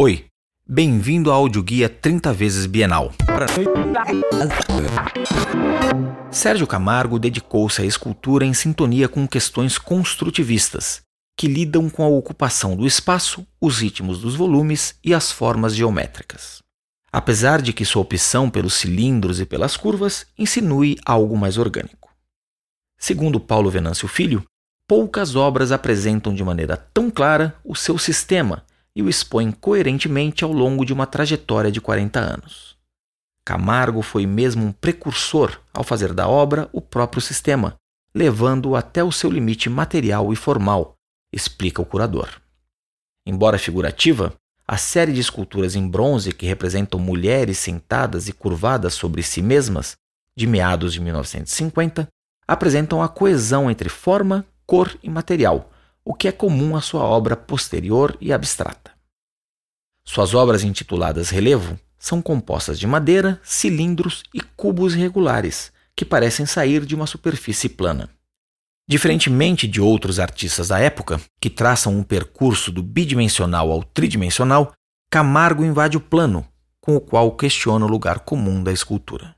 Oi, bem-vindo ao audioguia 30 vezes Bienal. Sérgio Camargo dedicou-se à escultura em sintonia com questões construtivistas, que lidam com a ocupação do espaço, os ritmos dos volumes e as formas geométricas. Apesar de que sua opção pelos cilindros e pelas curvas insinue algo mais orgânico. Segundo Paulo Venâncio Filho, poucas obras apresentam de maneira tão clara o seu sistema e o expõem coerentemente ao longo de uma trajetória de 40 anos. Camargo foi mesmo um precursor ao fazer da obra o próprio sistema, levando-o até o seu limite material e formal, explica o curador. Embora figurativa, a série de esculturas em bronze que representam mulheres sentadas e curvadas sobre si mesmas, de meados de 1950, apresentam a coesão entre forma, cor e material, o que é comum à sua obra posterior e abstrata. Suas obras intituladas Relevo são compostas de madeira, cilindros e cubos irregulares, que parecem sair de uma superfície plana. Diferentemente de outros artistas da época, que traçam um percurso do bidimensional ao tridimensional, Camargo invade o plano, com o qual questiona o lugar comum da escultura.